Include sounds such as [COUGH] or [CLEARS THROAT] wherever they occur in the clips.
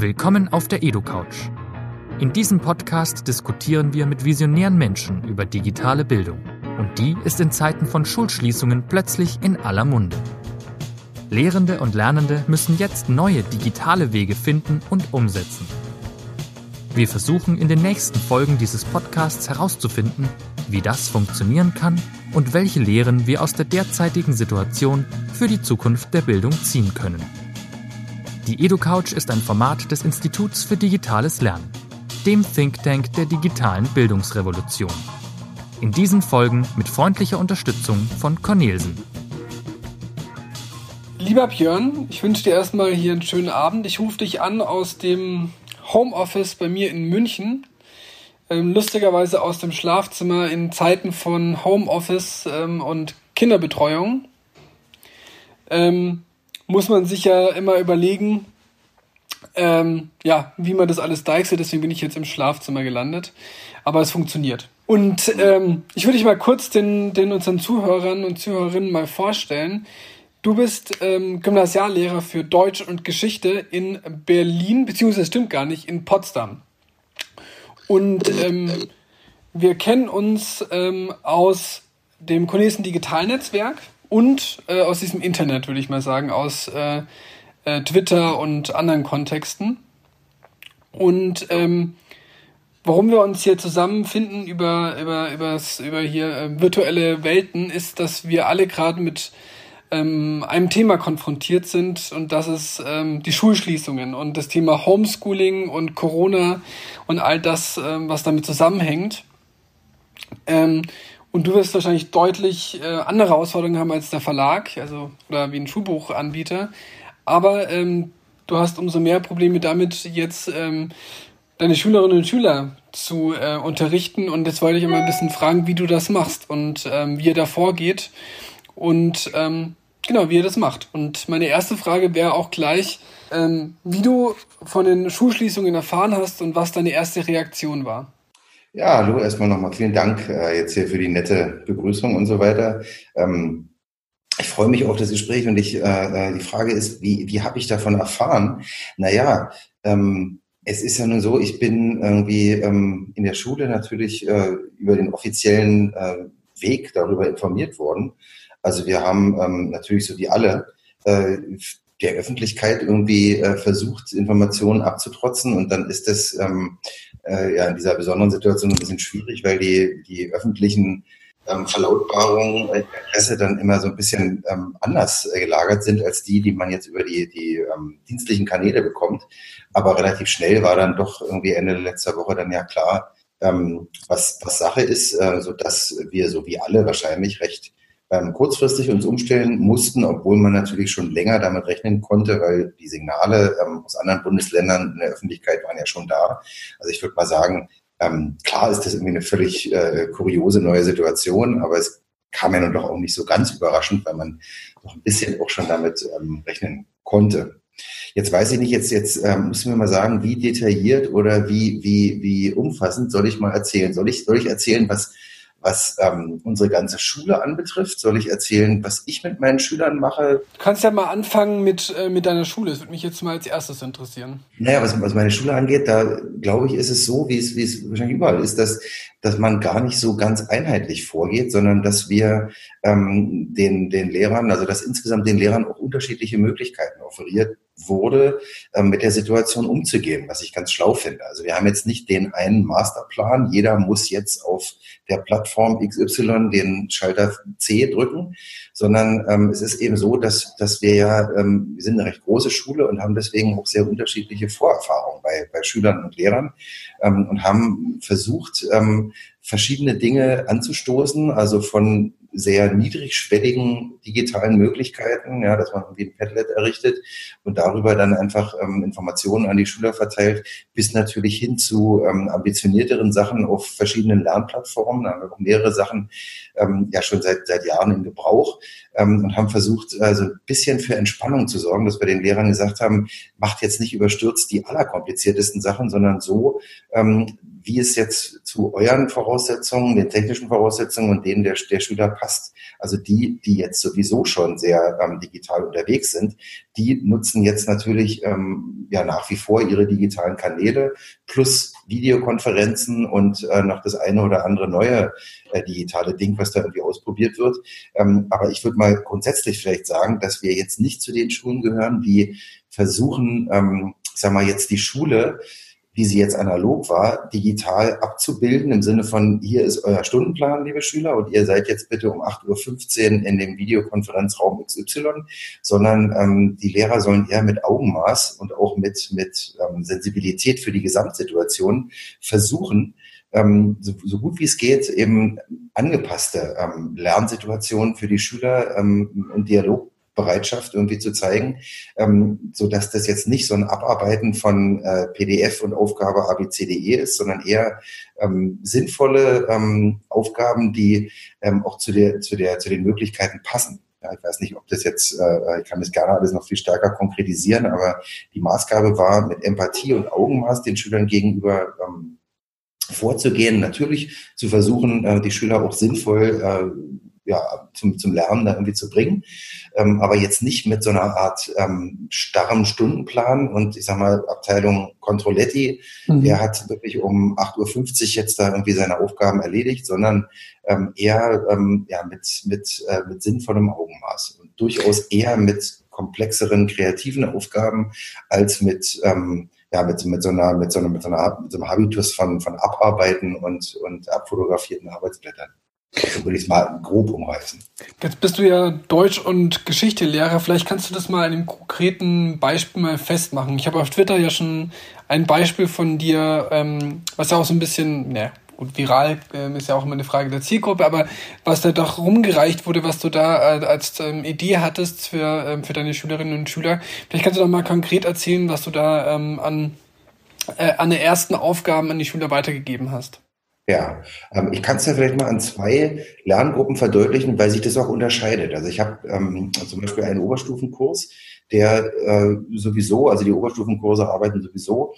Willkommen auf der EduCouch. In diesem Podcast diskutieren wir mit visionären Menschen über digitale Bildung. Und die ist in Zeiten von Schulschließungen plötzlich in aller Munde. Lehrende und Lernende müssen jetzt neue digitale Wege finden und umsetzen. Wir versuchen in den nächsten Folgen dieses Podcasts herauszufinden, wie das funktionieren kann und welche Lehren wir aus der derzeitigen Situation für die Zukunft der Bildung ziehen können. Die EduCouch ist ein Format des Instituts für digitales Lernen, dem Think Tank der digitalen Bildungsrevolution. In diesen Folgen mit freundlicher Unterstützung von Cornelsen. Lieber Björn, ich wünsche dir erstmal hier einen schönen Abend. Ich rufe dich an aus dem Homeoffice bei mir in München. Ähm, lustigerweise aus dem Schlafzimmer in Zeiten von Homeoffice ähm, und Kinderbetreuung. Ähm, muss man sich ja immer überlegen, ähm, ja, wie man das alles deichselt. Deswegen bin ich jetzt im Schlafzimmer gelandet. Aber es funktioniert. Und ähm, ich würde dich mal kurz den, den unseren Zuhörern und Zuhörerinnen mal vorstellen. Du bist ähm, Gymnasiallehrer für Deutsch und Geschichte in Berlin, beziehungsweise stimmt gar nicht, in Potsdam. Und ähm, wir kennen uns ähm, aus dem Cornelsen Digitalnetzwerk und äh, aus diesem Internet, würde ich mal sagen, aus äh, äh, Twitter und anderen Kontexten. Und ähm, warum wir uns hier zusammenfinden über, über, übers, über hier äh, virtuelle Welten, ist, dass wir alle gerade mit ähm, einem Thema konfrontiert sind und das ist ähm, die Schulschließungen und das Thema Homeschooling und Corona und all das, ähm, was damit zusammenhängt. Ähm, und du wirst wahrscheinlich deutlich äh, andere Herausforderungen haben als der Verlag, also oder wie ein Schulbuchanbieter. Aber ähm, du hast umso mehr Probleme damit, jetzt ähm, deine Schülerinnen und Schüler zu äh, unterrichten. Und jetzt wollte ich immer ein bisschen fragen, wie du das machst und ähm, wie ihr da vorgeht und ähm, genau, wie ihr das macht. Und meine erste Frage wäre auch gleich, ähm, wie du von den Schulschließungen erfahren hast und was deine erste Reaktion war. Ja, hallo, erstmal nochmal vielen Dank äh, jetzt hier für die nette Begrüßung und so weiter. Ähm, ich freue mich auf das Gespräch und ich, äh, äh die Frage ist, wie, wie habe ich davon erfahren? Naja, ähm, es ist ja nun so, ich bin irgendwie ähm, in der Schule natürlich äh, über den offiziellen äh, Weg darüber informiert worden. Also wir haben ähm, natürlich so wie alle äh, der Öffentlichkeit irgendwie äh, versucht, Informationen abzutrotzen und dann ist das ähm, äh, ja in dieser besonderen Situation ein bisschen schwierig, weil die, die öffentlichen ähm, Verlautbarungen der Presse dann immer so ein bisschen ähm, anders äh, gelagert sind als die, die man jetzt über die, die ähm, dienstlichen Kanäle bekommt. Aber relativ schnell war dann doch irgendwie Ende letzter Woche dann ja klar, ähm, was, was Sache ist, äh, so dass wir so wie alle wahrscheinlich recht ähm, kurzfristig uns umstellen mussten, obwohl man natürlich schon länger damit rechnen konnte, weil die Signale ähm, aus anderen Bundesländern in der Öffentlichkeit waren ja schon da. Also ich würde mal sagen, ähm, klar ist das irgendwie eine völlig äh, kuriose neue Situation, aber es kam ja nun doch auch nicht so ganz überraschend, weil man noch ein bisschen auch schon damit ähm, rechnen konnte. Jetzt weiß ich nicht, jetzt, jetzt ähm, müssen wir mal sagen, wie detailliert oder wie, wie, wie umfassend soll ich mal erzählen? Soll ich, soll ich erzählen, was was ähm, unsere ganze Schule anbetrifft, soll ich erzählen, was ich mit meinen Schülern mache? Du kannst ja mal anfangen mit, äh, mit deiner Schule. Das würde mich jetzt mal als erstes interessieren. Naja, was, was meine Schule angeht, da glaube ich, ist es so, wie es, wie es wahrscheinlich überall ist, dass, dass man gar nicht so ganz einheitlich vorgeht, sondern dass wir ähm, den, den Lehrern, also dass insgesamt den Lehrern auch unterschiedliche Möglichkeiten offeriert wurde, ähm, mit der Situation umzugehen, was ich ganz schlau finde. Also wir haben jetzt nicht den einen Masterplan, jeder muss jetzt auf der Plattform XY den Schalter C drücken, sondern ähm, es ist eben so, dass, dass wir ja, ähm, wir sind eine recht große Schule und haben deswegen auch sehr unterschiedliche Vorerfahrungen bei, bei Schülern und Lehrern ähm, und haben versucht, ähm, verschiedene Dinge anzustoßen, also von sehr niedrigschwelligen digitalen Möglichkeiten, ja, dass man irgendwie ein Padlet errichtet und darüber dann einfach ähm, Informationen an die Schüler verteilt, bis natürlich hin zu ähm, ambitionierteren Sachen auf verschiedenen Lernplattformen. Da haben wir auch mehrere Sachen ähm, ja schon seit, seit Jahren in Gebrauch ähm, und haben versucht, also ein bisschen für Entspannung zu sorgen, dass wir den Lehrern gesagt haben, macht jetzt nicht überstürzt die allerkompliziertesten Sachen, sondern so, ähm, wie es jetzt zu euren Voraussetzungen, den technischen Voraussetzungen und denen der, der Schüler passt. Also die, die jetzt sowieso schon sehr ähm, digital unterwegs sind, die nutzen jetzt natürlich ähm, ja nach wie vor ihre digitalen Kanäle plus Videokonferenzen und äh, noch das eine oder andere neue äh, digitale Ding, was da irgendwie ausprobiert wird. Ähm, aber ich würde mal grundsätzlich vielleicht sagen, dass wir jetzt nicht zu den Schulen gehören, die versuchen, ähm, sag mal jetzt die Schule wie sie jetzt analog war, digital abzubilden im Sinne von, hier ist euer Stundenplan, liebe Schüler, und ihr seid jetzt bitte um 8.15 Uhr in dem Videokonferenzraum XY, sondern ähm, die Lehrer sollen eher mit Augenmaß und auch mit, mit ähm, Sensibilität für die Gesamtsituation versuchen, ähm, so, so gut wie es geht, eben angepasste ähm, Lernsituationen für die Schüler ähm, und Dialog Bereitschaft irgendwie zu zeigen, ähm, so dass das jetzt nicht so ein Abarbeiten von äh, PDF und Aufgabe ABCDE ist, sondern eher ähm, sinnvolle ähm, Aufgaben, die ähm, auch zu der zu der zu den Möglichkeiten passen. Ja, ich weiß nicht, ob das jetzt, äh, ich kann das gerne alles noch viel stärker konkretisieren, aber die Maßgabe war, mit Empathie und Augenmaß den Schülern gegenüber ähm, vorzugehen, natürlich zu versuchen, äh, die Schüler auch sinnvoll äh, ja, zum, zum Lernen da irgendwie zu bringen. Ähm, aber jetzt nicht mit so einer Art ähm, starrem Stundenplan und ich sag mal, Abteilung Controletti, mhm. der hat wirklich um 8.50 Uhr jetzt da irgendwie seine Aufgaben erledigt, sondern ähm, eher ähm, ja, mit, mit, äh, mit sinnvollem Augenmaß und durchaus eher mit komplexeren kreativen Aufgaben als mit ähm, ja, mit, mit so einer, mit so einer, mit so einer, mit so einem Habitus von, von Abarbeiten und, und abfotografierten Arbeitsblättern. Würde ich es mal grob umreißen. Jetzt bist du ja Deutsch- und Geschichtelehrer. Vielleicht kannst du das mal in einem konkreten Beispiel mal festmachen. Ich habe auf Twitter ja schon ein Beispiel von dir, ähm, was ja auch so ein bisschen, ne, gut, viral ähm, ist ja auch immer eine Frage der Zielgruppe, aber was da doch rumgereicht wurde, was du da äh, als ähm, Idee hattest für, ähm, für deine Schülerinnen und Schüler. Vielleicht kannst du doch mal konkret erzählen, was du da ähm, an, äh, an den ersten Aufgaben an die Schüler weitergegeben hast. Ja, ähm, ich kann es ja vielleicht mal an zwei Lerngruppen verdeutlichen, weil sich das auch unterscheidet. Also ich habe ähm, zum Beispiel einen Oberstufenkurs, der äh, sowieso, also die Oberstufenkurse arbeiten sowieso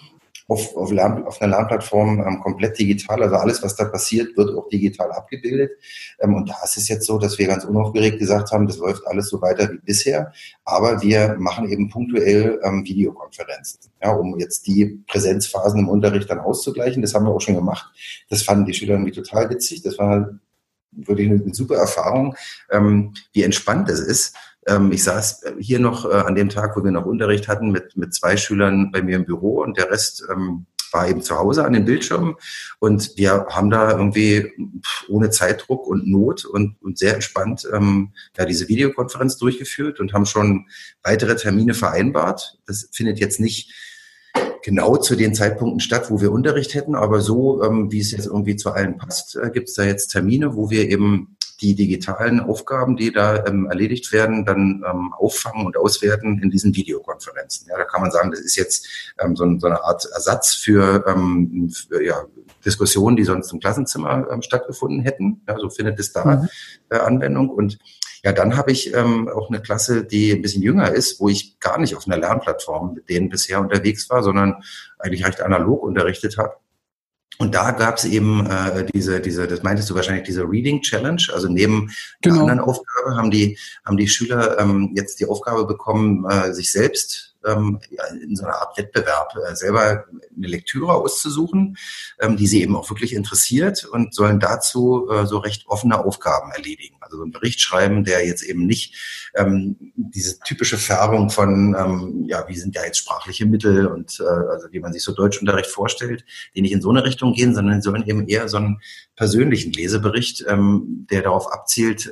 auf, auf, Lern, auf einer Lernplattform ähm, komplett digital. Also alles, was da passiert, wird auch digital abgebildet. Ähm, und da ist es jetzt so, dass wir ganz unaufgeregt gesagt haben, das läuft alles so weiter wie bisher. Aber wir machen eben punktuell ähm, Videokonferenzen, ja, um jetzt die Präsenzphasen im Unterricht dann auszugleichen. Das haben wir auch schon gemacht. Das fanden die Schüler irgendwie total witzig. Das war wirklich eine, eine super Erfahrung, ähm, wie entspannt es ist ich saß hier noch äh, an dem Tag, wo wir noch Unterricht hatten, mit, mit zwei Schülern bei mir im Büro und der Rest ähm, war eben zu Hause an den Bildschirmen und wir haben da irgendwie ohne Zeitdruck und Not und, und sehr entspannt ähm, ja, diese Videokonferenz durchgeführt und haben schon weitere Termine vereinbart. Das findet jetzt nicht genau zu den Zeitpunkten statt, wo wir Unterricht hätten, aber so, ähm, wie es jetzt irgendwie zu allen passt, äh, gibt es da jetzt Termine, wo wir eben die digitalen Aufgaben, die da ähm, erledigt werden, dann ähm, auffangen und auswerten in diesen Videokonferenzen. Ja, da kann man sagen, das ist jetzt ähm, so, so eine Art Ersatz für, ähm, für ja, Diskussionen, die sonst im Klassenzimmer ähm, stattgefunden hätten. Ja, so findet es da mhm. äh, Anwendung. Und ja, dann habe ich ähm, auch eine Klasse, die ein bisschen jünger ist, wo ich gar nicht auf einer Lernplattform mit denen bisher unterwegs war, sondern eigentlich recht analog unterrichtet habe. Und da gab es eben äh, diese, diese, das meintest du wahrscheinlich, diese Reading Challenge. Also neben genau. der anderen Aufgabe haben die, haben die Schüler ähm, jetzt die Aufgabe bekommen, äh, sich selbst ähm, in so einer Art Wettbewerb äh, selber eine Lektüre auszusuchen, ähm, die sie eben auch wirklich interessiert und sollen dazu äh, so recht offene Aufgaben erledigen. Also so einen Bericht schreiben, der jetzt eben nicht ähm, diese typische Färbung von, ja, wie sind ja jetzt sprachliche Mittel und äh, also wie man sich so Deutschunterricht vorstellt, die nicht in so eine Richtung gehen, sondern sollen eben eher so einen persönlichen Lesebericht, der darauf abzielt,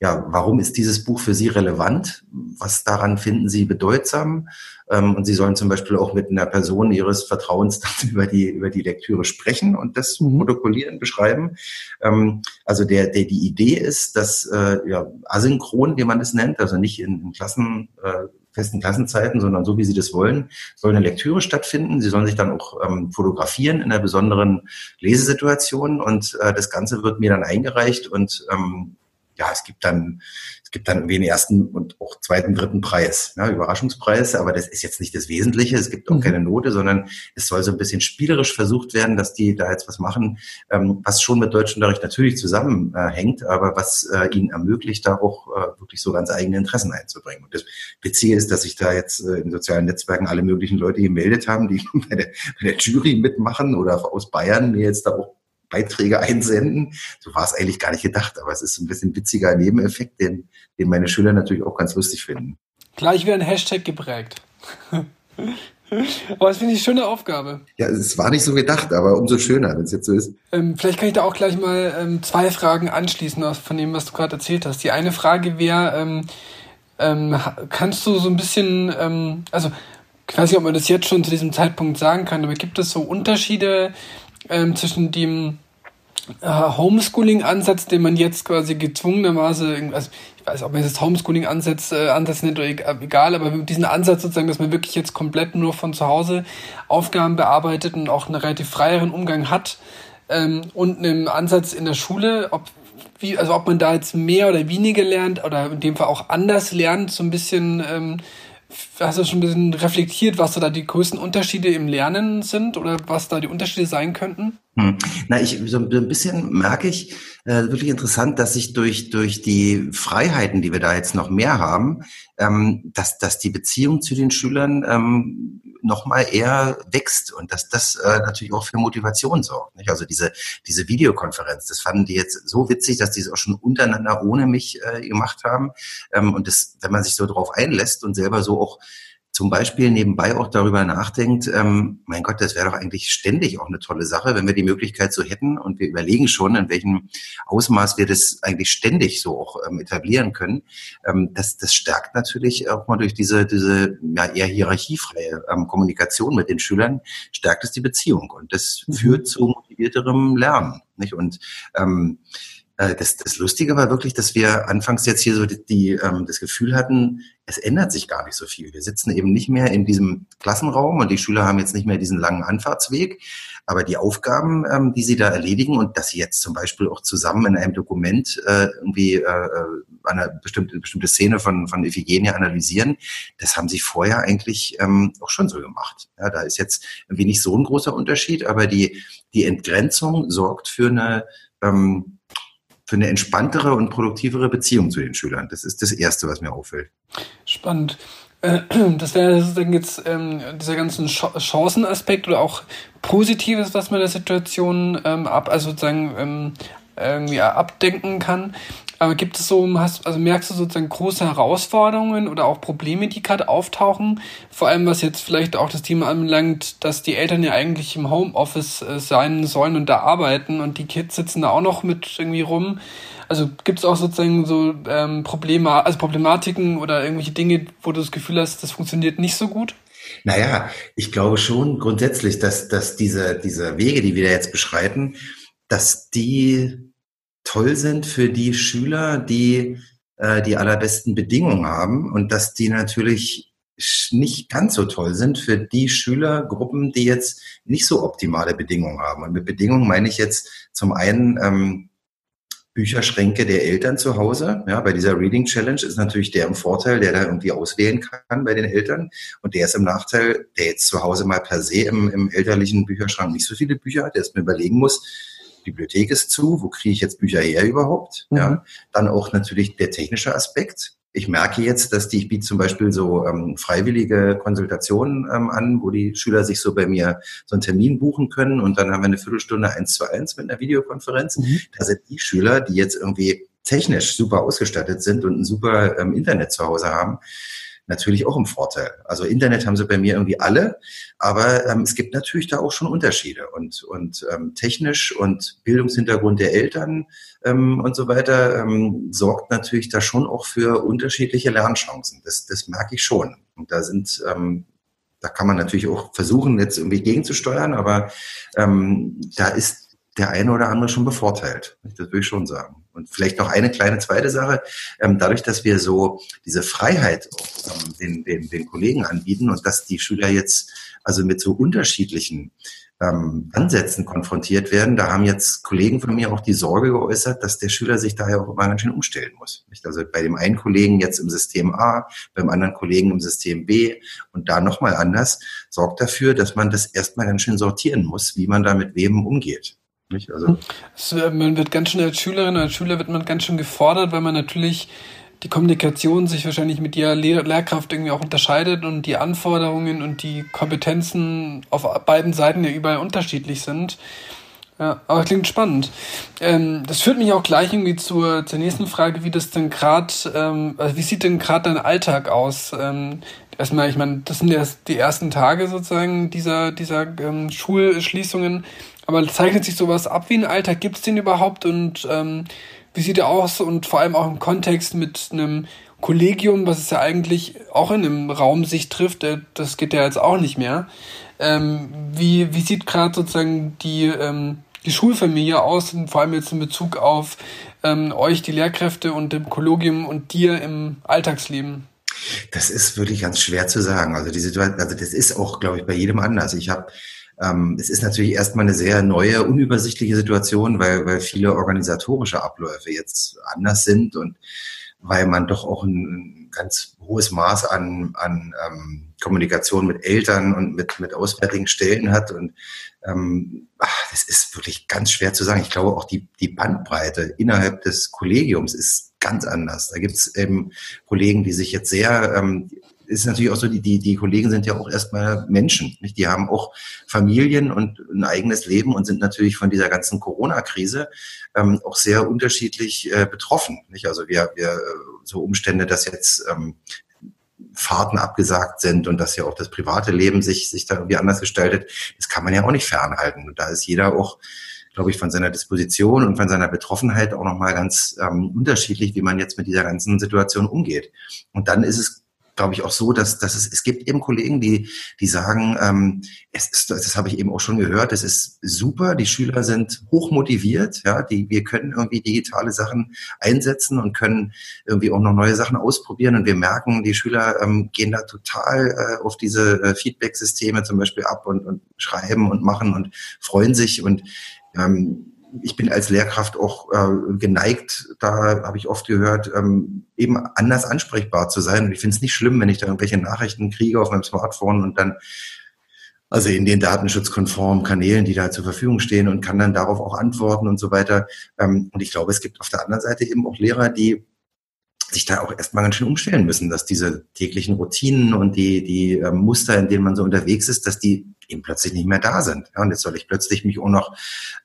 ja, warum ist dieses Buch für Sie relevant? Was daran finden Sie bedeutsam? Ähm, und Sie sollen zum Beispiel auch mit einer Person Ihres Vertrauens [LAUGHS] über die, über die Lektüre sprechen und das mhm. protokollieren, beschreiben. Ähm, also der, der, die Idee ist, dass äh, ja, asynchron, wie man das nennt, also nicht in, in Klassen, äh, festen Klassenzeiten, sondern so, wie Sie das wollen, soll eine Lektüre stattfinden. Sie sollen sich dann auch ähm, fotografieren in einer besonderen Lesesituation und äh, das Ganze wird mir dann eingereicht und ähm, ja, es gibt dann es gibt dann irgendwie den ersten und auch zweiten, dritten Preis, ja, Überraschungspreis, aber das ist jetzt nicht das Wesentliche. Es gibt auch mhm. keine Note, sondern es soll so ein bisschen spielerisch versucht werden, dass die da jetzt was machen, ähm, was schon mit Deutschunterricht natürlich zusammenhängt, äh, aber was äh, ihnen ermöglicht, da auch äh, wirklich so ganz eigene Interessen einzubringen. Und das Witzige ist, dass sich da jetzt äh, in sozialen Netzwerken alle möglichen Leute gemeldet haben, die [LAUGHS] bei der, bei der Jury mitmachen oder aus Bayern mir jetzt da auch Beiträge [LAUGHS] einsenden. So war es eigentlich gar nicht gedacht, aber es ist ein bisschen witziger Nebeneffekt, den, den meine Schüler natürlich auch ganz lustig finden. Gleich wie ein Hashtag geprägt. Aber das finde ich eine schöne Aufgabe. Ja, es war nicht so gedacht, aber umso schöner, wenn es jetzt so ist. Ähm, vielleicht kann ich da auch gleich mal ähm, zwei Fragen anschließen von dem, was du gerade erzählt hast. Die eine Frage wäre, ähm, ähm kannst du so ein bisschen, ähm, also ich weiß nicht, ob man das jetzt schon zu diesem Zeitpunkt sagen kann, aber gibt es so Unterschiede ähm, zwischen dem äh, Homeschooling-Ansatz, den man jetzt quasi gezwungenermaßen, also ich weiß, ob man jetzt Homeschooling-Ansatz äh, Ansatz nennt oder egal, aber diesen Ansatz sozusagen, dass man wirklich jetzt komplett nur von zu Hause Aufgaben bearbeitet und auch einen relativ freieren Umgang hat ähm, und einen Ansatz in der Schule, ob wie, also ob man da jetzt mehr oder weniger lernt oder in dem Fall auch anders lernt, so ein bisschen ähm, hast du schon ein bisschen reflektiert, was da die größten Unterschiede im Lernen sind oder was da die Unterschiede sein könnten? Hm. Na, ich so ein bisschen merke ich äh, wirklich interessant, dass sich durch durch die Freiheiten, die wir da jetzt noch mehr haben, ähm, dass dass die Beziehung zu den Schülern ähm, nochmal eher wächst und dass das äh, natürlich auch für Motivation sorgt. Nicht? Also diese, diese Videokonferenz, das fanden die jetzt so witzig, dass die es auch schon untereinander ohne mich äh, gemacht haben. Ähm, und das, wenn man sich so drauf einlässt und selber so auch zum Beispiel nebenbei auch darüber nachdenkt, ähm, mein Gott, das wäre doch eigentlich ständig auch eine tolle Sache, wenn wir die Möglichkeit so hätten und wir überlegen schon, in welchem Ausmaß wir das eigentlich ständig so auch ähm, etablieren können. Ähm, das, das stärkt natürlich auch mal durch diese, diese ja, eher hierarchiefreie ähm, Kommunikation mit den Schülern, stärkt es die Beziehung und das mhm. führt zu motivierterem Lernen. Nicht? Und ähm, äh, das, das Lustige war wirklich, dass wir anfangs jetzt hier so die, die, ähm, das Gefühl hatten, es ändert sich gar nicht so viel. Wir sitzen eben nicht mehr in diesem Klassenraum und die Schüler haben jetzt nicht mehr diesen langen Anfahrtsweg. Aber die Aufgaben, ähm, die sie da erledigen und dass sie jetzt zum Beispiel auch zusammen in einem Dokument äh, irgendwie äh, äh eine bestimmte, bestimmte Szene von, von Iphigenie analysieren, das haben sie vorher eigentlich ähm, auch schon so gemacht. Ja, da ist jetzt irgendwie nicht so ein großer Unterschied, aber die, die Entgrenzung sorgt für eine ähm, für eine entspanntere und produktivere Beziehung zu den Schülern. Das ist das Erste, was mir auffällt. Spannend. Äh, [CLEARS THROAT] das wäre sozusagen jetzt ähm, dieser ganzen Chancenaspekt oder auch Positives, was man der Situation ähm, ab, also sozusagen ähm, irgendwie abdenken kann. Aber gibt es so, hast, also merkst du sozusagen große Herausforderungen oder auch Probleme, die gerade auftauchen? Vor allem, was jetzt vielleicht auch das Thema anbelangt, dass die Eltern ja eigentlich im Homeoffice äh, sein sollen und da arbeiten und die Kids sitzen da auch noch mit irgendwie rum. Also gibt es auch sozusagen so ähm, Probleme, also Problematiken oder irgendwelche Dinge, wo du das Gefühl hast, das funktioniert nicht so gut? Naja, ich glaube schon grundsätzlich, dass, dass diese, diese Wege, die wir da jetzt beschreiten, dass die toll sind für die Schüler, die äh, die allerbesten Bedingungen haben und dass die natürlich nicht ganz so toll sind für die Schülergruppen, die jetzt nicht so optimale Bedingungen haben. Und mit Bedingungen meine ich jetzt zum einen ähm, Bücherschränke der Eltern zu Hause. Ja, bei dieser Reading Challenge ist natürlich der im Vorteil, der da irgendwie auswählen kann bei den Eltern. Und der ist im Nachteil, der jetzt zu Hause mal per se im, im elterlichen Bücherschrank nicht so viele Bücher hat, der es mir überlegen muss, Bibliothek ist zu, wo kriege ich jetzt Bücher her überhaupt? Mhm. Ja, dann auch natürlich der technische Aspekt. Ich merke jetzt, dass die, ich biete zum Beispiel so ähm, freiwillige Konsultationen ähm, an, wo die Schüler sich so bei mir so einen Termin buchen können und dann haben wir eine Viertelstunde eins zu eins mit einer Videokonferenz. Mhm. Da sind die Schüler, die jetzt irgendwie technisch super ausgestattet sind und ein super ähm, Internet zu Hause haben, natürlich auch im Vorteil. Also Internet haben sie bei mir irgendwie alle, aber ähm, es gibt natürlich da auch schon Unterschiede und, und ähm, technisch und Bildungshintergrund der Eltern ähm, und so weiter ähm, sorgt natürlich da schon auch für unterschiedliche Lernchancen. Das, das merke ich schon. Und da sind ähm, da kann man natürlich auch versuchen, jetzt irgendwie gegenzusteuern, aber ähm, da ist der eine oder andere schon bevorteilt. Das würde ich schon sagen. Und vielleicht noch eine kleine zweite Sache. Ähm, dadurch, dass wir so diese Freiheit ähm, den, den, den Kollegen anbieten und dass die Schüler jetzt also mit so unterschiedlichen ähm, Ansätzen konfrontiert werden. Da haben jetzt Kollegen von mir auch die Sorge geäußert, dass der Schüler sich daher auch immer ganz schön umstellen muss. Also bei dem einen Kollegen jetzt im System A, beim anderen Kollegen im System B und da nochmal anders, sorgt dafür, dass man das erstmal ganz schön sortieren muss, wie man da mit wem umgeht. Nicht? Also äh, man wird ganz schön als Schülerin oder als Schüler wird man ganz schön gefordert, weil man natürlich die Kommunikation sich wahrscheinlich mit der Lehr Lehrkraft irgendwie auch unterscheidet und die Anforderungen und die Kompetenzen auf beiden Seiten ja überall unterschiedlich sind. Ja, aber klingt spannend. Ähm, das führt mich auch gleich irgendwie zur, zur nächsten Frage, wie das denn gerade, ähm, also wie sieht denn gerade dein Alltag aus? Ähm, erstmal, ich meine, das sind erst die ersten Tage sozusagen dieser, dieser ähm, Schulschließungen, aber zeichnet sich sowas ab wie ein Alltag? Gibt es den überhaupt? Und ähm, wie sieht er aus? Und vor allem auch im Kontext mit einem Kollegium, was es ja eigentlich auch in einem Raum sich trifft, das geht ja jetzt auch nicht mehr. Ähm, wie, wie sieht gerade sozusagen die, ähm, die Schulfamilie aus, und vor allem jetzt in Bezug auf ähm, euch, die Lehrkräfte und dem Kollegium und dir im Alltagsleben? Das ist wirklich ganz schwer zu sagen. Also die Situation, also das ist auch, glaube ich, bei jedem anders. Ich habe ähm, es ist natürlich erstmal eine sehr neue, unübersichtliche Situation, weil, weil viele organisatorische Abläufe jetzt anders sind und weil man doch auch ein, ganz hohes Maß an, an ähm, Kommunikation mit Eltern und mit, mit auswärtigen Stellen hat. Und ähm, ach, das ist wirklich ganz schwer zu sagen. Ich glaube, auch die, die Bandbreite innerhalb des Kollegiums ist ganz anders. Da gibt es eben Kollegen, die sich jetzt sehr ähm, ist natürlich auch so, die, die, die Kollegen sind ja auch erstmal Menschen. Nicht? Die haben auch Familien und ein eigenes Leben und sind natürlich von dieser ganzen Corona-Krise ähm, auch sehr unterschiedlich äh, betroffen. Nicht? Also wir, wir so Umstände, dass jetzt ähm, Fahrten abgesagt sind und dass ja auch das private Leben sich, sich da irgendwie anders gestaltet, das kann man ja auch nicht fernhalten. Und da ist jeder auch glaube ich, von seiner Disposition und von seiner Betroffenheit auch nochmal ganz ähm, unterschiedlich, wie man jetzt mit dieser ganzen Situation umgeht. Und dann ist es glaube ich, auch so, dass, dass es, es gibt eben Kollegen, die, die sagen, ähm, es ist, das habe ich eben auch schon gehört, es ist super, die Schüler sind hoch motiviert, ja, die, wir können irgendwie digitale Sachen einsetzen und können irgendwie auch noch neue Sachen ausprobieren. Und wir merken, die Schüler ähm, gehen da total äh, auf diese äh, Feedback-Systeme zum Beispiel ab und, und schreiben und machen und freuen sich. Und ähm, ich bin als Lehrkraft auch äh, geneigt, da habe ich oft gehört, ähm, eben anders ansprechbar zu sein. Und ich finde es nicht schlimm, wenn ich da irgendwelche Nachrichten kriege auf meinem Smartphone und dann, also in den datenschutzkonformen Kanälen, die da zur Verfügung stehen und kann dann darauf auch antworten und so weiter. Ähm, und ich glaube, es gibt auf der anderen Seite eben auch Lehrer, die sich da auch erstmal ganz schön umstellen müssen, dass diese täglichen Routinen und die, die äh, Muster, in denen man so unterwegs ist, dass die eben plötzlich nicht mehr da sind. Ja, und jetzt soll ich plötzlich mich auch noch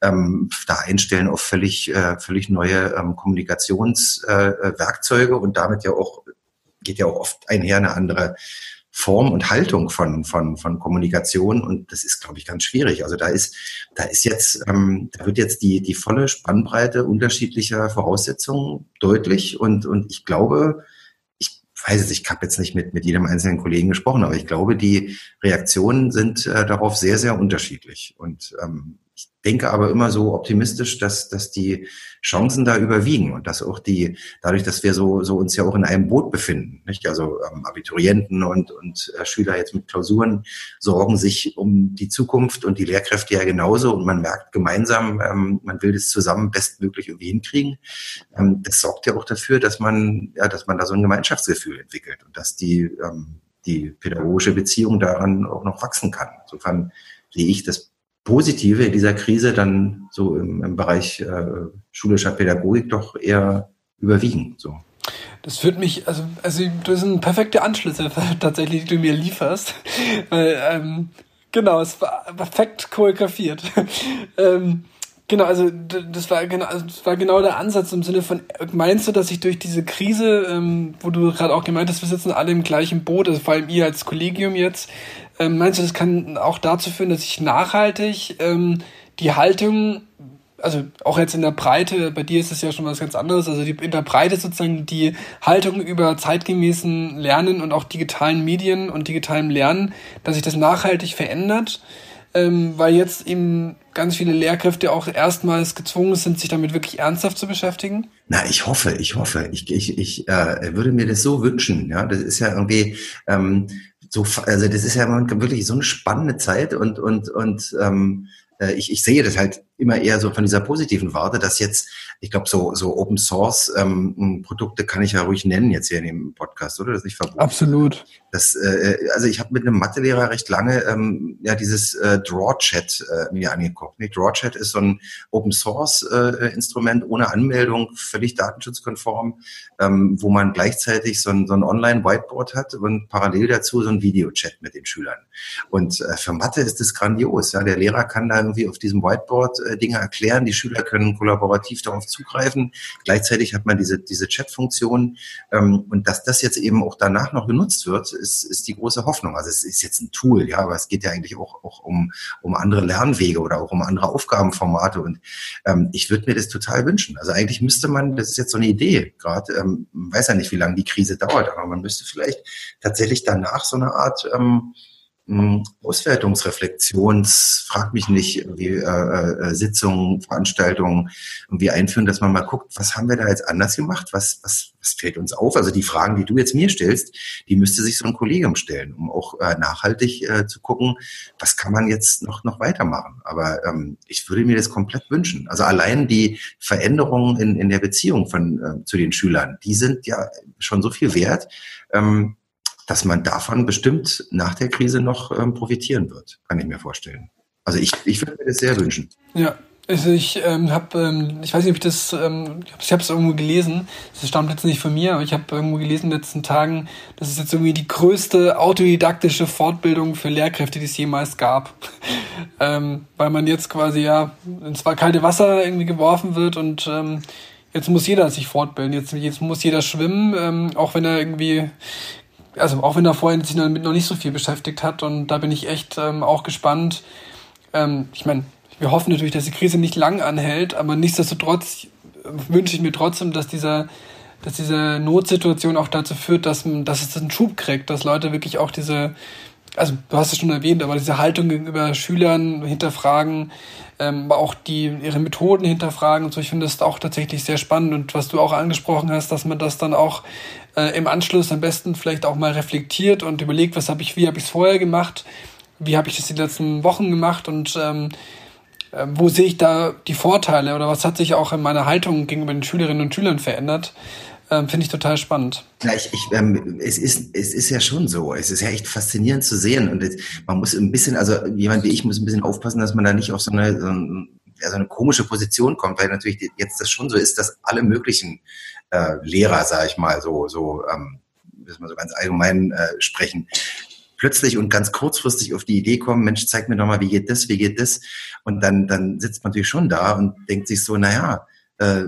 ähm, da einstellen auf völlig, äh, völlig neue ähm, Kommunikationswerkzeuge äh, und damit ja auch, geht ja auch oft einher eine andere Form und Haltung von, von, von Kommunikation. Und das ist, glaube ich, ganz schwierig. Also da ist, da ist jetzt, ähm, da wird jetzt die, die volle Spannbreite unterschiedlicher Voraussetzungen deutlich. Und, und ich glaube, ich weiß es, ich habe jetzt nicht mit, mit jedem einzelnen Kollegen gesprochen, aber ich glaube, die Reaktionen sind äh, darauf sehr, sehr unterschiedlich. Und ähm, denke aber immer so optimistisch, dass, dass die Chancen da überwiegen und dass auch die, dadurch, dass wir so, so uns ja auch in einem Boot befinden, nicht? also ähm, Abiturienten und, und äh, Schüler jetzt mit Klausuren sorgen sich um die Zukunft und die Lehrkräfte ja genauso und man merkt gemeinsam, ähm, man will das zusammen bestmöglich irgendwie hinkriegen. Ähm, das sorgt ja auch dafür, dass man, ja, dass man da so ein Gemeinschaftsgefühl entwickelt und dass die, ähm, die pädagogische Beziehung daran auch noch wachsen kann. Insofern sehe ich das Positive in dieser Krise dann so im, im Bereich äh, schulischer Pädagogik doch eher überwiegen. So. Das führt mich, also, also das sind perfekte Anschlüsse [LAUGHS] tatsächlich, die du mir lieferst. Weil, ähm, genau, es war perfekt choreografiert. [LAUGHS] ähm, genau, also das war genau, also das war genau der Ansatz im Sinne von, meinst du, dass ich durch diese Krise, ähm, wo du gerade auch gemeint hast, wir sitzen alle im gleichen Boot, also vor allem ihr als Kollegium jetzt, ähm, meinst du, das kann auch dazu führen, dass ich nachhaltig ähm, die Haltung, also auch jetzt in der Breite, bei dir ist es ja schon was ganz anderes, also die, in der Breite sozusagen die Haltung über zeitgemäßen Lernen und auch digitalen Medien und digitalem Lernen, dass sich das nachhaltig verändert? ähm, weil jetzt eben ganz viele Lehrkräfte auch erstmals gezwungen sind, sich damit wirklich ernsthaft zu beschäftigen? Na, ich hoffe, ich hoffe. Ich, ich, ich äh, würde mir das so wünschen. Ja, das ist ja irgendwie ähm, so, also das ist ja wirklich so eine spannende Zeit und und und ähm, äh, ich, ich sehe das halt immer eher so von dieser positiven Warte, dass jetzt, ich glaube, so, so Open Source ähm, Produkte kann ich ja ruhig nennen jetzt hier in dem Podcast, oder? Das ist nicht verboten. Absolut. Das, äh, also ich habe mit einem Mathelehrer recht lange ähm, ja dieses äh, DrawChat äh, mir angeguckt. Nee, DrawChat ist so ein Open Source äh, Instrument ohne Anmeldung, völlig datenschutzkonform, ähm, wo man gleichzeitig so ein, so ein Online Whiteboard hat und parallel dazu so ein Videochat mit den Schülern. Und äh, für Mathe ist das grandios. Ja, der Lehrer kann da irgendwie auf diesem Whiteboard Dinge erklären. Die Schüler können kollaborativ darauf zugreifen. Gleichzeitig hat man diese, diese Chat-Funktion. Ähm, und dass das jetzt eben auch danach noch genutzt wird, ist, ist die große Hoffnung. Also es ist jetzt ein Tool, ja, aber es geht ja eigentlich auch, auch um, um andere Lernwege oder auch um andere Aufgabenformate. Und ähm, ich würde mir das total wünschen. Also eigentlich müsste man, das ist jetzt so eine Idee gerade, ähm, weiß ja nicht, wie lange die Krise dauert, aber man müsste vielleicht tatsächlich danach so eine Art ähm, hm, Auswertungsreflexions, frag mich nicht, wie äh, äh, Sitzungen, Veranstaltungen irgendwie einführen, dass man mal guckt, was haben wir da jetzt anders gemacht, was, was, was fällt uns auf? Also die Fragen, die du jetzt mir stellst, die müsste sich so ein Kollegium stellen, um auch äh, nachhaltig äh, zu gucken, was kann man jetzt noch, noch weitermachen. Aber ähm, ich würde mir das komplett wünschen. Also allein die Veränderungen in, in der Beziehung von, äh, zu den Schülern, die sind ja schon so viel wert. Ähm, dass man davon bestimmt nach der Krise noch ähm, profitieren wird, kann ich mir vorstellen. Also ich, ich würde mir das sehr wünschen. Ja, also ich ähm, habe, ähm, ich weiß nicht, ob ich das, ähm, ich habe es irgendwo gelesen, das stammt jetzt nicht von mir, aber ich habe irgendwo gelesen in den letzten Tagen, das ist jetzt irgendwie die größte autodidaktische Fortbildung für Lehrkräfte, die es jemals gab. [LAUGHS] ähm, weil man jetzt quasi ja ins kalte Wasser irgendwie geworfen wird und ähm, jetzt muss jeder sich fortbilden, jetzt, jetzt muss jeder schwimmen, ähm, auch wenn er irgendwie also auch wenn er vorhin sich damit noch nicht so viel beschäftigt hat und da bin ich echt ähm, auch gespannt. Ähm, ich meine, wir hoffen natürlich, dass die Krise nicht lang anhält, aber nichtsdestotrotz äh, wünsche ich mir trotzdem, dass dieser dass diese Notsituation auch dazu führt, dass, dass es einen Schub kriegt, dass Leute wirklich auch diese, also du hast es schon erwähnt, aber diese Haltung gegenüber Schülern hinterfragen, ähm, auch die ihre Methoden hinterfragen und so. Ich finde das auch tatsächlich sehr spannend und was du auch angesprochen hast, dass man das dann auch äh, im Anschluss am besten vielleicht auch mal reflektiert und überlegt, was habe ich, wie habe ich es vorher gemacht, wie habe ich das die letzten Wochen gemacht und ähm, äh, wo sehe ich da die Vorteile oder was hat sich auch in meiner Haltung gegenüber den Schülerinnen und Schülern verändert? Ähm, Finde ich total spannend. Ja, ich, ich, ähm, es, ist, es ist ja schon so. Es ist ja echt faszinierend zu sehen. Und es, man muss ein bisschen, also jemand wie ich muss ein bisschen aufpassen, dass man da nicht auf so eine, so, ein, ja, so eine komische Position kommt, weil natürlich jetzt das schon so ist, dass alle möglichen äh, Lehrer, sage ich mal, so, so, ähm, müssen wir so ganz allgemein äh, sprechen, plötzlich und ganz kurzfristig auf die Idee kommen, Mensch, zeig mir doch mal, wie geht das, wie geht das? Und dann, dann sitzt man natürlich schon da und denkt sich so, naja, äh,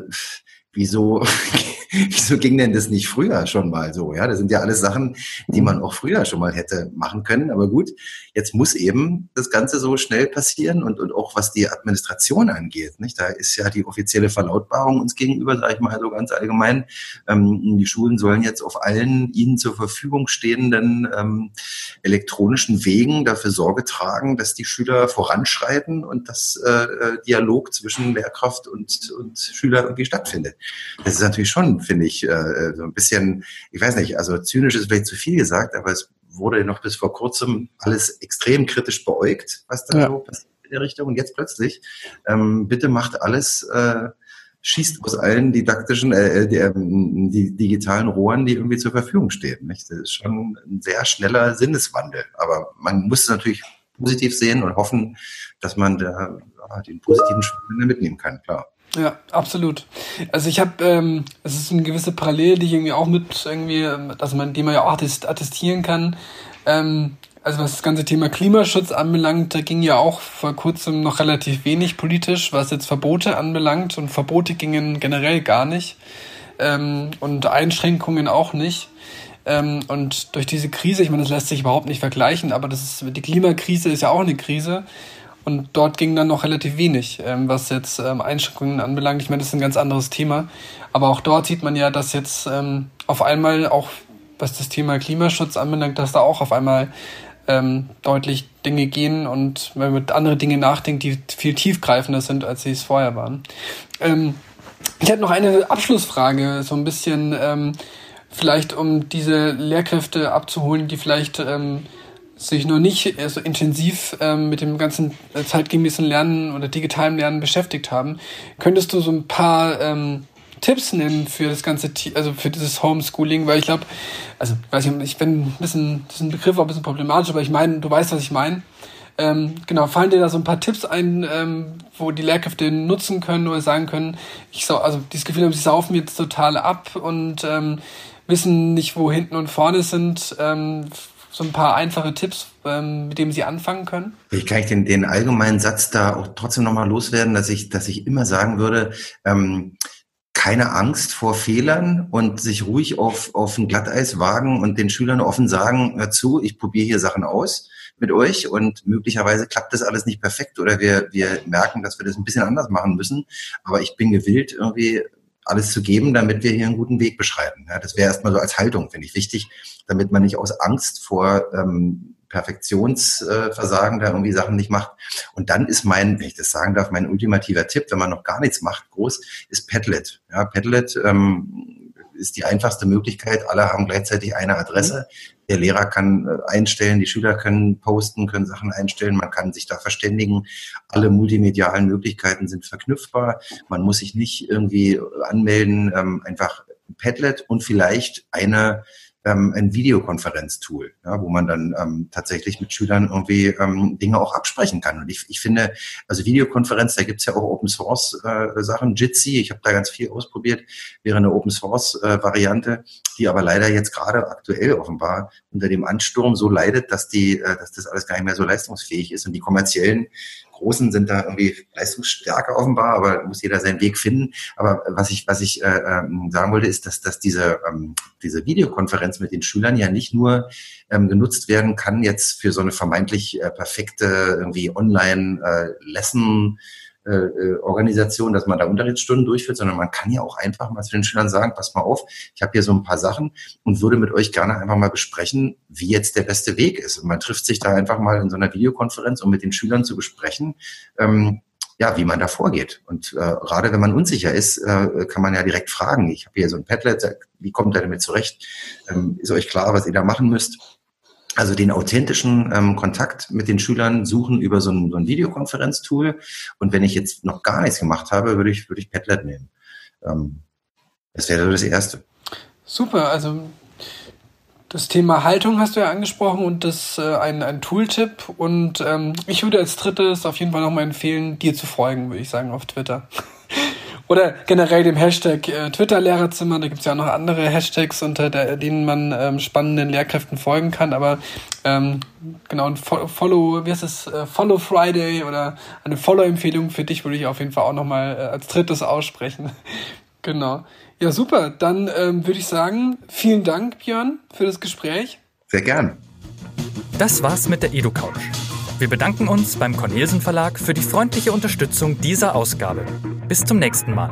wieso [LAUGHS] [LAUGHS] wieso ging denn das nicht früher schon mal so? Ja, das sind ja alles Sachen, die man auch früher schon mal hätte machen können. Aber gut, jetzt muss eben das Ganze so schnell passieren und, und auch was die Administration angeht. Nicht? Da ist ja die offizielle Verlautbarung uns gegenüber, sage ich mal so ganz allgemein. Ähm, die Schulen sollen jetzt auf allen ihnen zur Verfügung stehenden ähm, elektronischen Wegen dafür Sorge tragen, dass die Schüler voranschreiten und dass äh, äh Dialog zwischen Lehrkraft und, und Schüler irgendwie stattfindet. Das ist natürlich schon finde ich, äh, so ein bisschen, ich weiß nicht, also zynisch ist vielleicht zu viel gesagt, aber es wurde noch bis vor kurzem alles extrem kritisch beäugt, was da ja. so passiert in der Richtung. Und jetzt plötzlich, ähm, bitte macht alles, äh, schießt aus allen didaktischen, äh, äh die, ähm, die digitalen Rohren, die irgendwie zur Verfügung stehen. Nicht? Das ist schon ein sehr schneller Sinneswandel. Aber man muss es natürlich positiv sehen und hoffen, dass man da ja, den positiven Schwung mitnehmen kann, klar. Ja, absolut. Also ich habe, ähm, es ist eine gewisse Parallele, die ich irgendwie auch mit irgendwie, also man, die man ja auch attestieren kann. Ähm, also was das ganze Thema Klimaschutz anbelangt, da ging ja auch vor kurzem noch relativ wenig politisch, was jetzt Verbote anbelangt und Verbote gingen generell gar nicht ähm, und Einschränkungen auch nicht. Ähm, und durch diese Krise, ich meine, das lässt sich überhaupt nicht vergleichen, aber das ist, die Klimakrise ist ja auch eine Krise. Und dort ging dann noch relativ wenig, ähm, was jetzt ähm, Einschränkungen anbelangt. Ich meine, das ist ein ganz anderes Thema. Aber auch dort sieht man ja, dass jetzt ähm, auf einmal auch, was das Thema Klimaschutz anbelangt, dass da auch auf einmal ähm, deutlich Dinge gehen und man mit andere Dinge nachdenkt, die viel tiefgreifender sind, als sie es vorher waren. Ähm, ich hätte noch eine Abschlussfrage, so ein bisschen vielleicht um diese Lehrkräfte abzuholen, die vielleicht ähm, sich noch nicht so intensiv ähm, mit dem ganzen äh, zeitgemäßen Lernen oder digitalen Lernen beschäftigt haben. Könntest du so ein paar ähm, Tipps nennen für das ganze, also für dieses Homeschooling, weil ich glaube, also weiß ich, ich bin ein bisschen, das ist ein Begriff auch ein bisschen problematisch, aber ich meine, du weißt, was ich meine. Ähm, genau, fallen dir da so ein paar Tipps ein, ähm, wo die Lehrkräfte nutzen können oder sagen können, ich so, also dieses Gefühl haben, sie saufen jetzt total ab und ähm, wissen nicht, wo hinten und vorne sind. Ähm, so ein paar einfache Tipps, ähm, mit denen Sie anfangen können? Ich kann ich den, den allgemeinen Satz da auch trotzdem nochmal loswerden, dass ich, dass ich immer sagen würde, ähm, keine Angst vor Fehlern und sich ruhig auf, auf ein Glatteis wagen und den Schülern offen sagen, hör zu, ich probiere hier Sachen aus mit euch und möglicherweise klappt das alles nicht perfekt oder wir, wir merken, dass wir das ein bisschen anders machen müssen. Aber ich bin gewillt, irgendwie alles zu geben, damit wir hier einen guten Weg beschreiten. Ja, das wäre erstmal so als Haltung, finde ich wichtig, damit man nicht aus Angst vor ähm, Perfektionsversagen da irgendwie Sachen nicht macht. Und dann ist mein, wenn ich das sagen darf, mein ultimativer Tipp, wenn man noch gar nichts macht, groß, ist Padlet. Ja, Padlet ähm, ist die einfachste Möglichkeit. Alle haben gleichzeitig eine Adresse. Der Lehrer kann äh, einstellen, die Schüler können posten, können Sachen einstellen, man kann sich da verständigen. Alle multimedialen Möglichkeiten sind verknüpfbar. Man muss sich nicht irgendwie anmelden, ähm, einfach Padlet und vielleicht eine ähm, ein Videokonferenztool, ja, wo man dann ähm, tatsächlich mit Schülern irgendwie ähm, Dinge auch absprechen kann. Und ich, ich finde, also Videokonferenz, da gibt's ja auch Open Source äh, Sachen. Jitsi, ich habe da ganz viel ausprobiert, wäre eine Open Source äh, Variante, die aber leider jetzt gerade aktuell offenbar unter dem Ansturm so leidet, dass die, äh, dass das alles gar nicht mehr so leistungsfähig ist und die kommerziellen Großen sind da irgendwie leistungsstärker offenbar, aber muss jeder seinen Weg finden. Aber was ich, was ich äh, ähm, sagen wollte, ist, dass, dass diese, ähm, diese Videokonferenz mit den Schülern ja nicht nur ähm, genutzt werden kann jetzt für so eine vermeintlich äh, perfekte irgendwie Online-Lesson- äh, äh, äh, Organisation, dass man da Unterrichtsstunden durchführt, sondern man kann ja auch einfach mal zu den Schülern sagen, pass mal auf, ich habe hier so ein paar Sachen und würde mit euch gerne einfach mal besprechen, wie jetzt der beste Weg ist. Und man trifft sich da einfach mal in so einer Videokonferenz, um mit den Schülern zu besprechen, ähm, ja, wie man da vorgeht. Und äh, gerade wenn man unsicher ist, äh, kann man ja direkt fragen. Ich habe hier so ein Padlet, wie kommt ihr damit zurecht? Ähm, ist euch klar, was ihr da machen müsst? Also den authentischen ähm, Kontakt mit den Schülern suchen über so ein, so ein Videokonferenztool. Und wenn ich jetzt noch gar nichts gemacht habe, würde ich, würde ich Padlet nehmen. Ähm, das wäre das Erste. Super, also das Thema Haltung hast du ja angesprochen und das äh, ein, ein Tooltip. Und ähm, ich würde als drittes auf jeden Fall nochmal empfehlen, dir zu folgen, würde ich sagen, auf Twitter. Oder generell dem Hashtag äh, Twitter-Lehrerzimmer. Da gibt es ja auch noch andere Hashtags, unter der, denen man ähm, spannenden Lehrkräften folgen kann. Aber ähm, genau, ein Follow, wie heißt es, äh, Follow Friday oder eine Follow-Empfehlung für dich würde ich auf jeden Fall auch nochmal äh, als drittes aussprechen. [LAUGHS] genau. Ja, super. Dann ähm, würde ich sagen, vielen Dank, Björn, für das Gespräch. Sehr gern. Das war's mit der EduCouch. Wir bedanken uns beim Cornelsen Verlag für die freundliche Unterstützung dieser Ausgabe. Bis zum nächsten Mal.